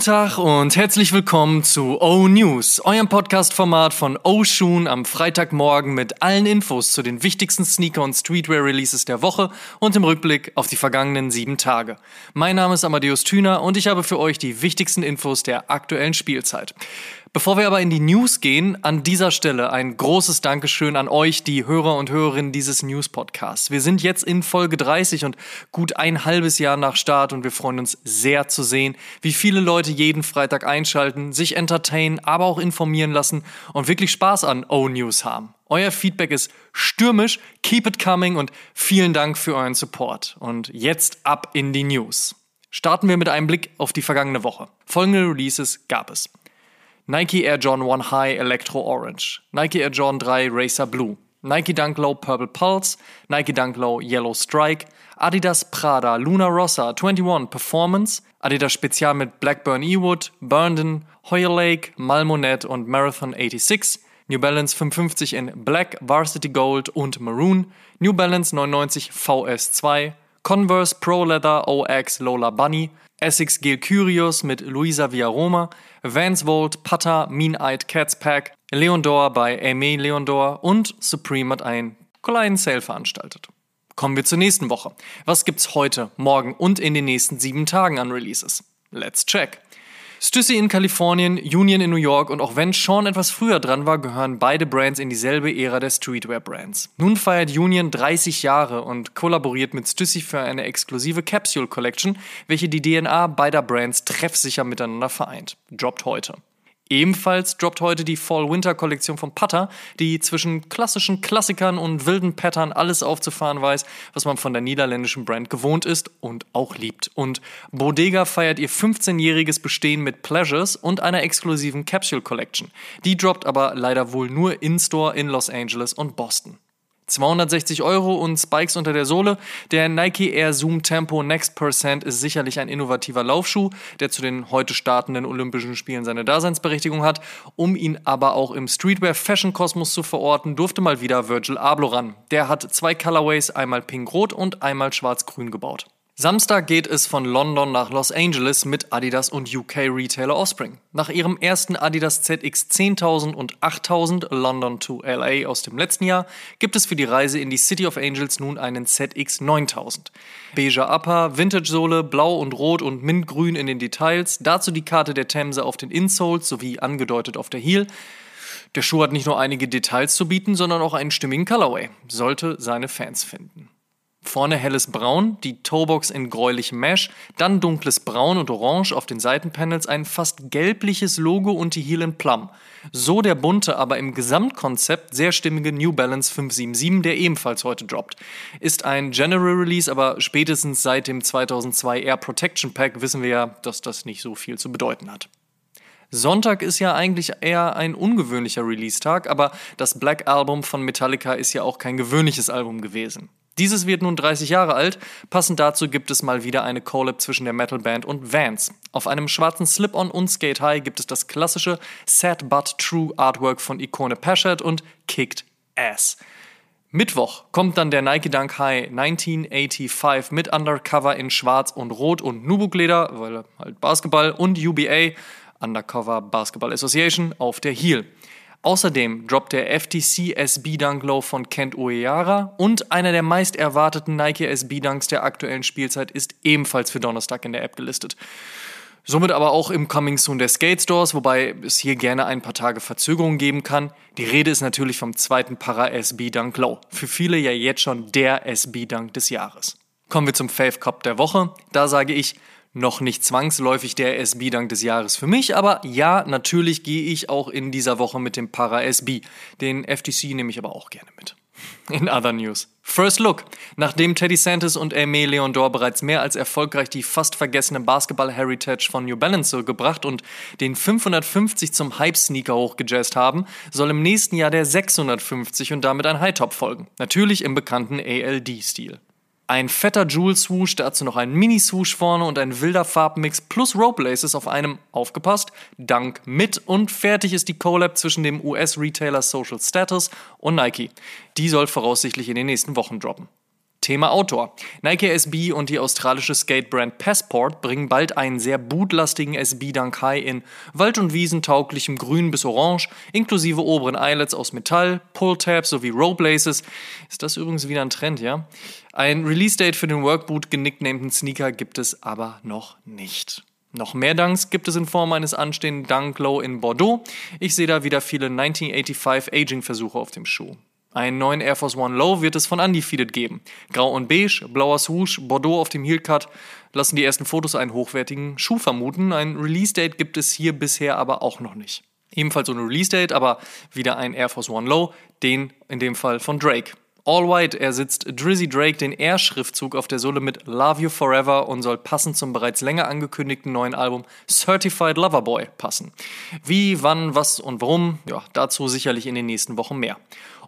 Guten Tag und herzlich willkommen zu O News, eurem Podcast-Format von O Shoon am Freitagmorgen mit allen Infos zu den wichtigsten Sneaker- und Streetwear-Releases der Woche und im Rückblick auf die vergangenen sieben Tage. Mein Name ist Amadeus Thüner und ich habe für euch die wichtigsten Infos der aktuellen Spielzeit. Bevor wir aber in die News gehen, an dieser Stelle ein großes Dankeschön an euch, die Hörer und Hörerinnen dieses News-Podcasts. Wir sind jetzt in Folge 30 und gut ein halbes Jahr nach Start und wir freuen uns sehr zu sehen, wie viele Leute jeden Freitag einschalten, sich entertainen, aber auch informieren lassen und wirklich Spaß an O-News haben. Euer Feedback ist stürmisch, keep it coming und vielen Dank für euren Support. Und jetzt ab in die News. Starten wir mit einem Blick auf die vergangene Woche. Folgende Releases gab es. Nike Air Jordan 1 High Electro Orange, Nike Air Jordan 3 Racer Blue, Nike Dunk Low Purple Pulse, Nike Dunk Low Yellow Strike, Adidas Prada Luna Rossa 21 Performance, Adidas Spezial mit Blackburn Ewood, Burnden, Hoyer Lake, Malmonet und Marathon 86, New Balance 55 in Black, Varsity Gold und Maroon, New Balance 99 VS2, Converse Pro Leather OX Lola Bunny, Essex Gil Curios mit Luisa Villaroma, Vans Volt, Pata, Mean Eyed Cats Pack, Leondor bei Aimé Leondor und Supreme hat einen kleinen Sale veranstaltet. Kommen wir zur nächsten Woche. Was gibt's heute, morgen und in den nächsten sieben Tagen an Releases? Let's check. Stussy in Kalifornien, Union in New York und auch wenn Sean etwas früher dran war, gehören beide Brands in dieselbe Ära der Streetwear-Brands. Nun feiert Union 30 Jahre und kollaboriert mit Stussy für eine exklusive Capsule Collection, welche die DNA beider Brands treffsicher miteinander vereint. Droppt heute. Ebenfalls droppt heute die Fall-Winter-Kollektion von Putter, die zwischen klassischen Klassikern und wilden Pattern alles aufzufahren weiß, was man von der niederländischen Brand gewohnt ist und auch liebt. Und Bodega feiert ihr 15-jähriges Bestehen mit Pleasures und einer exklusiven Capsule Collection. Die droppt aber leider wohl nur in-store in Los Angeles und Boston. 260 Euro und Spikes unter der Sohle. Der Nike Air Zoom Tempo Next Percent ist sicherlich ein innovativer Laufschuh, der zu den heute startenden Olympischen Spielen seine Daseinsberechtigung hat. Um ihn aber auch im Streetwear Fashion Kosmos zu verorten, durfte mal wieder Virgil Abloh ran. Der hat zwei Colorways, einmal pink-rot und einmal schwarz-grün gebaut. Samstag geht es von London nach Los Angeles mit Adidas und UK-Retailer Offspring. Nach ihrem ersten Adidas ZX 10.000 und 8.000 London to LA aus dem letzten Jahr gibt es für die Reise in die City of Angels nun einen ZX 9000. Beiger Upper, Vintage-Sohle, blau und rot und mintgrün in den Details, dazu die Karte der Themse auf den Insoles sowie angedeutet auf der Heel. Der Schuh hat nicht nur einige Details zu bieten, sondern auch einen stimmigen Colorway. Sollte seine Fans finden. Vorne helles Braun, die Toebox in gräulichem Mesh, dann dunkles Braun und Orange auf den Seitenpanels, ein fast gelbliches Logo und die Heel in Plum. So der bunte, aber im Gesamtkonzept sehr stimmige New Balance 577, der ebenfalls heute droppt. Ist ein General Release, aber spätestens seit dem 2002 Air Protection Pack wissen wir ja, dass das nicht so viel zu bedeuten hat. Sonntag ist ja eigentlich eher ein ungewöhnlicher Release-Tag, aber das Black Album von Metallica ist ja auch kein gewöhnliches Album gewesen. Dieses wird nun 30 Jahre alt. Passend dazu gibt es mal wieder eine Collab zwischen der Metalband und Vans. Auf einem schwarzen Slip-On und Skate High gibt es das klassische Sad But True Artwork von Ikone Pashat und Kicked Ass. Mittwoch kommt dann der Nike Dunk High 1985 mit Undercover in Schwarz und Rot und Nubuck-Leder, weil halt Basketball und UBA, Undercover Basketball Association, auf der Heel. Außerdem droppt der FTC SB Dunk Low von Kent Uehara und einer der meist erwarteten Nike SB Dunks der aktuellen Spielzeit ist ebenfalls für Donnerstag in der App gelistet. Somit aber auch im Coming Soon der Skate Stores, wobei es hier gerne ein paar Tage Verzögerung geben kann. Die Rede ist natürlich vom zweiten Para SB Dunk Low. Für viele ja jetzt schon der SB Dunk des Jahres. Kommen wir zum Fave Cup der Woche. Da sage ich, noch nicht zwangsläufig der SB-Dank des Jahres für mich, aber ja, natürlich gehe ich auch in dieser Woche mit dem Para SB. Den FTC nehme ich aber auch gerne mit. In other news. First Look. Nachdem Teddy Santis und Aimé Leondor bereits mehr als erfolgreich die fast vergessene Basketball-Heritage von New Balance gebracht und den 550 zum Hype-Sneaker hochgejazzt haben, soll im nächsten Jahr der 650 und damit ein High-Top folgen. Natürlich im bekannten ALD-Stil. Ein fetter Jewel-Swoosh, dazu noch ein Mini-Swoosh vorne und ein wilder Farbmix plus Rope Laces auf einem, aufgepasst, Dank mit und fertig ist die Collab zwischen dem US-Retailer Social Status und Nike. Die soll voraussichtlich in den nächsten Wochen droppen. Thema Outdoor. Nike SB und die australische Skatebrand Passport bringen bald einen sehr bootlastigen SB Dunk High in Wald- und Wiesen tauglichem Grün bis Orange, inklusive oberen Eyelets aus Metall, Pull-Tabs sowie Rope-Laces. Ist das übrigens wieder ein Trend, ja? Ein Release-Date für den Workboot genicknamten Sneaker gibt es aber noch nicht. Noch mehr Dunks gibt es in Form eines anstehenden Dunk Low in Bordeaux. Ich sehe da wieder viele 1985 Aging-Versuche auf dem Schuh. Einen neuen Air Force One Low wird es von Undefeated geben. Grau und beige, blauer Swoosh, Bordeaux auf dem Heelcut lassen die ersten Fotos einen hochwertigen Schuh vermuten. Ein Release-Date gibt es hier bisher aber auch noch nicht. Ebenfalls ohne Release-Date, aber wieder ein Air Force One Low, den in dem Fall von Drake. All White ersetzt Drizzy Drake den R-Schriftzug auf der Sohle mit Love You Forever und soll passend zum bereits länger angekündigten neuen Album Certified Lover Boy passen. Wie, wann, was und warum, ja, dazu sicherlich in den nächsten Wochen mehr.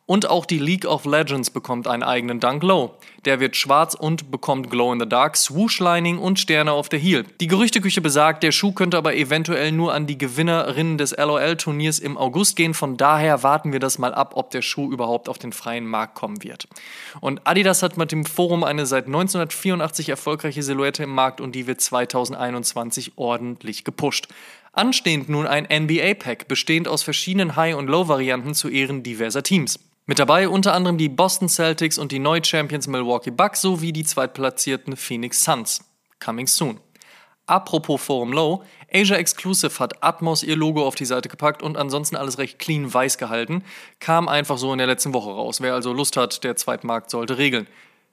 Und auch die League of Legends bekommt einen eigenen Dunk Low. Der wird schwarz und bekommt Glow in the Dark, Swoosh Lining und Sterne auf der Heel. Die Gerüchteküche besagt, der Schuh könnte aber eventuell nur an die Gewinnerinnen des LOL-Turniers im August gehen. Von daher warten wir das mal ab, ob der Schuh überhaupt auf den freien Markt kommen wird. Und Adidas hat mit dem Forum eine seit 1984 erfolgreiche Silhouette im Markt und die wird 2021 ordentlich gepusht. Anstehend nun ein NBA-Pack, bestehend aus verschiedenen High- und Low-Varianten zu Ehren diverser Teams. Mit dabei unter anderem die Boston Celtics und die Neu-Champions Milwaukee Bucks sowie die zweitplatzierten Phoenix Suns. Coming soon. Apropos Forum Low, Asia Exclusive hat Atmos ihr Logo auf die Seite gepackt und ansonsten alles recht clean weiß gehalten. Kam einfach so in der letzten Woche raus. Wer also Lust hat, der Zweitmarkt sollte regeln.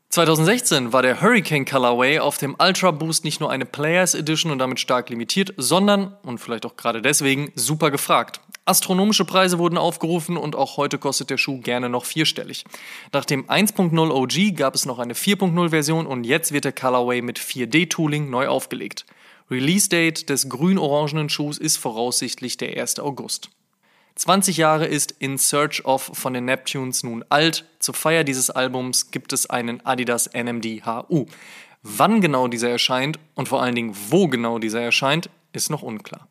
2016 war der Hurricane Colorway auf dem Ultra Boost nicht nur eine Players Edition und damit stark limitiert, sondern, und vielleicht auch gerade deswegen, super gefragt. Astronomische Preise wurden aufgerufen und auch heute kostet der Schuh gerne noch vierstellig. Nach dem 1.0 OG gab es noch eine 4.0 Version und jetzt wird der Colorway mit 4D-Tooling neu aufgelegt. Release-Date des grün-orangenen Schuhs ist voraussichtlich der 1. August. 20 Jahre ist In Search of von den Neptunes nun alt. Zur Feier dieses Albums gibt es einen Adidas NMD HU. Wann genau dieser erscheint und vor allen Dingen wo genau dieser erscheint, ist noch unklar.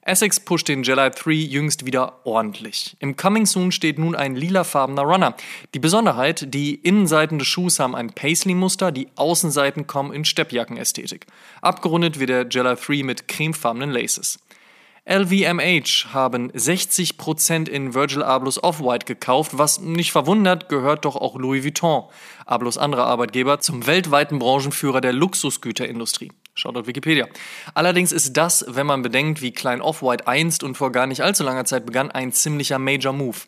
Essex pusht den Jedi 3 jüngst wieder ordentlich. Im Coming Soon steht nun ein lilafarbener Runner. Die Besonderheit, die Innenseiten des Schuhs haben ein Paisley-Muster, die Außenseiten kommen in Steppjackenästhetik. Abgerundet wird der Jedi 3 mit cremefarbenen Laces. LVMH haben 60% in Virgil Ablohs Off-White gekauft, was nicht verwundert, gehört doch auch Louis Vuitton, Ablohs anderer Arbeitgeber, zum weltweiten Branchenführer der Luxusgüterindustrie. Schaut auf Wikipedia. Allerdings ist das, wenn man bedenkt, wie klein Off-White einst und vor gar nicht allzu langer Zeit begann, ein ziemlicher Major Move.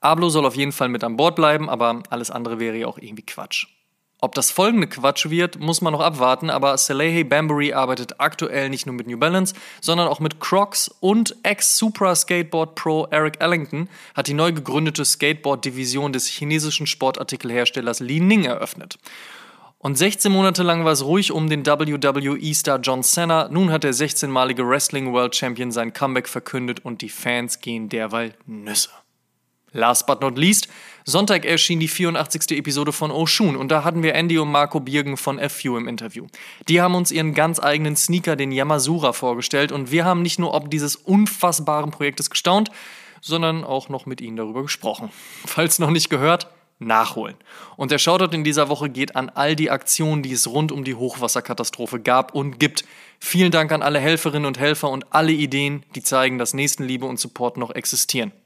Ablo soll auf jeden Fall mit an Bord bleiben, aber alles andere wäre ja auch irgendwie Quatsch. Ob das folgende Quatsch wird, muss man noch abwarten, aber Salehe Bambury arbeitet aktuell nicht nur mit New Balance, sondern auch mit Crocs und Ex-Supra Skateboard Pro Eric Ellington hat die neu gegründete Skateboard-Division des chinesischen Sportartikelherstellers Li Ning eröffnet. Und 16 Monate lang war es ruhig um den WWE-Star John Cena. Nun hat der 16-malige Wrestling World Champion sein Comeback verkündet und die Fans gehen derweil Nüsse. Last but not least, Sonntag erschien die 84. Episode von Oshun und da hatten wir Andy und Marco Birgen von FU im Interview. Die haben uns ihren ganz eigenen Sneaker, den Yamazura, vorgestellt und wir haben nicht nur ob dieses unfassbaren Projektes gestaunt, sondern auch noch mit ihnen darüber gesprochen. Falls noch nicht gehört, nachholen. Und der Shoutout in dieser Woche geht an all die Aktionen, die es rund um die Hochwasserkatastrophe gab und gibt. Vielen Dank an alle Helferinnen und Helfer und alle Ideen, die zeigen, dass Nächstenliebe und Support noch existieren.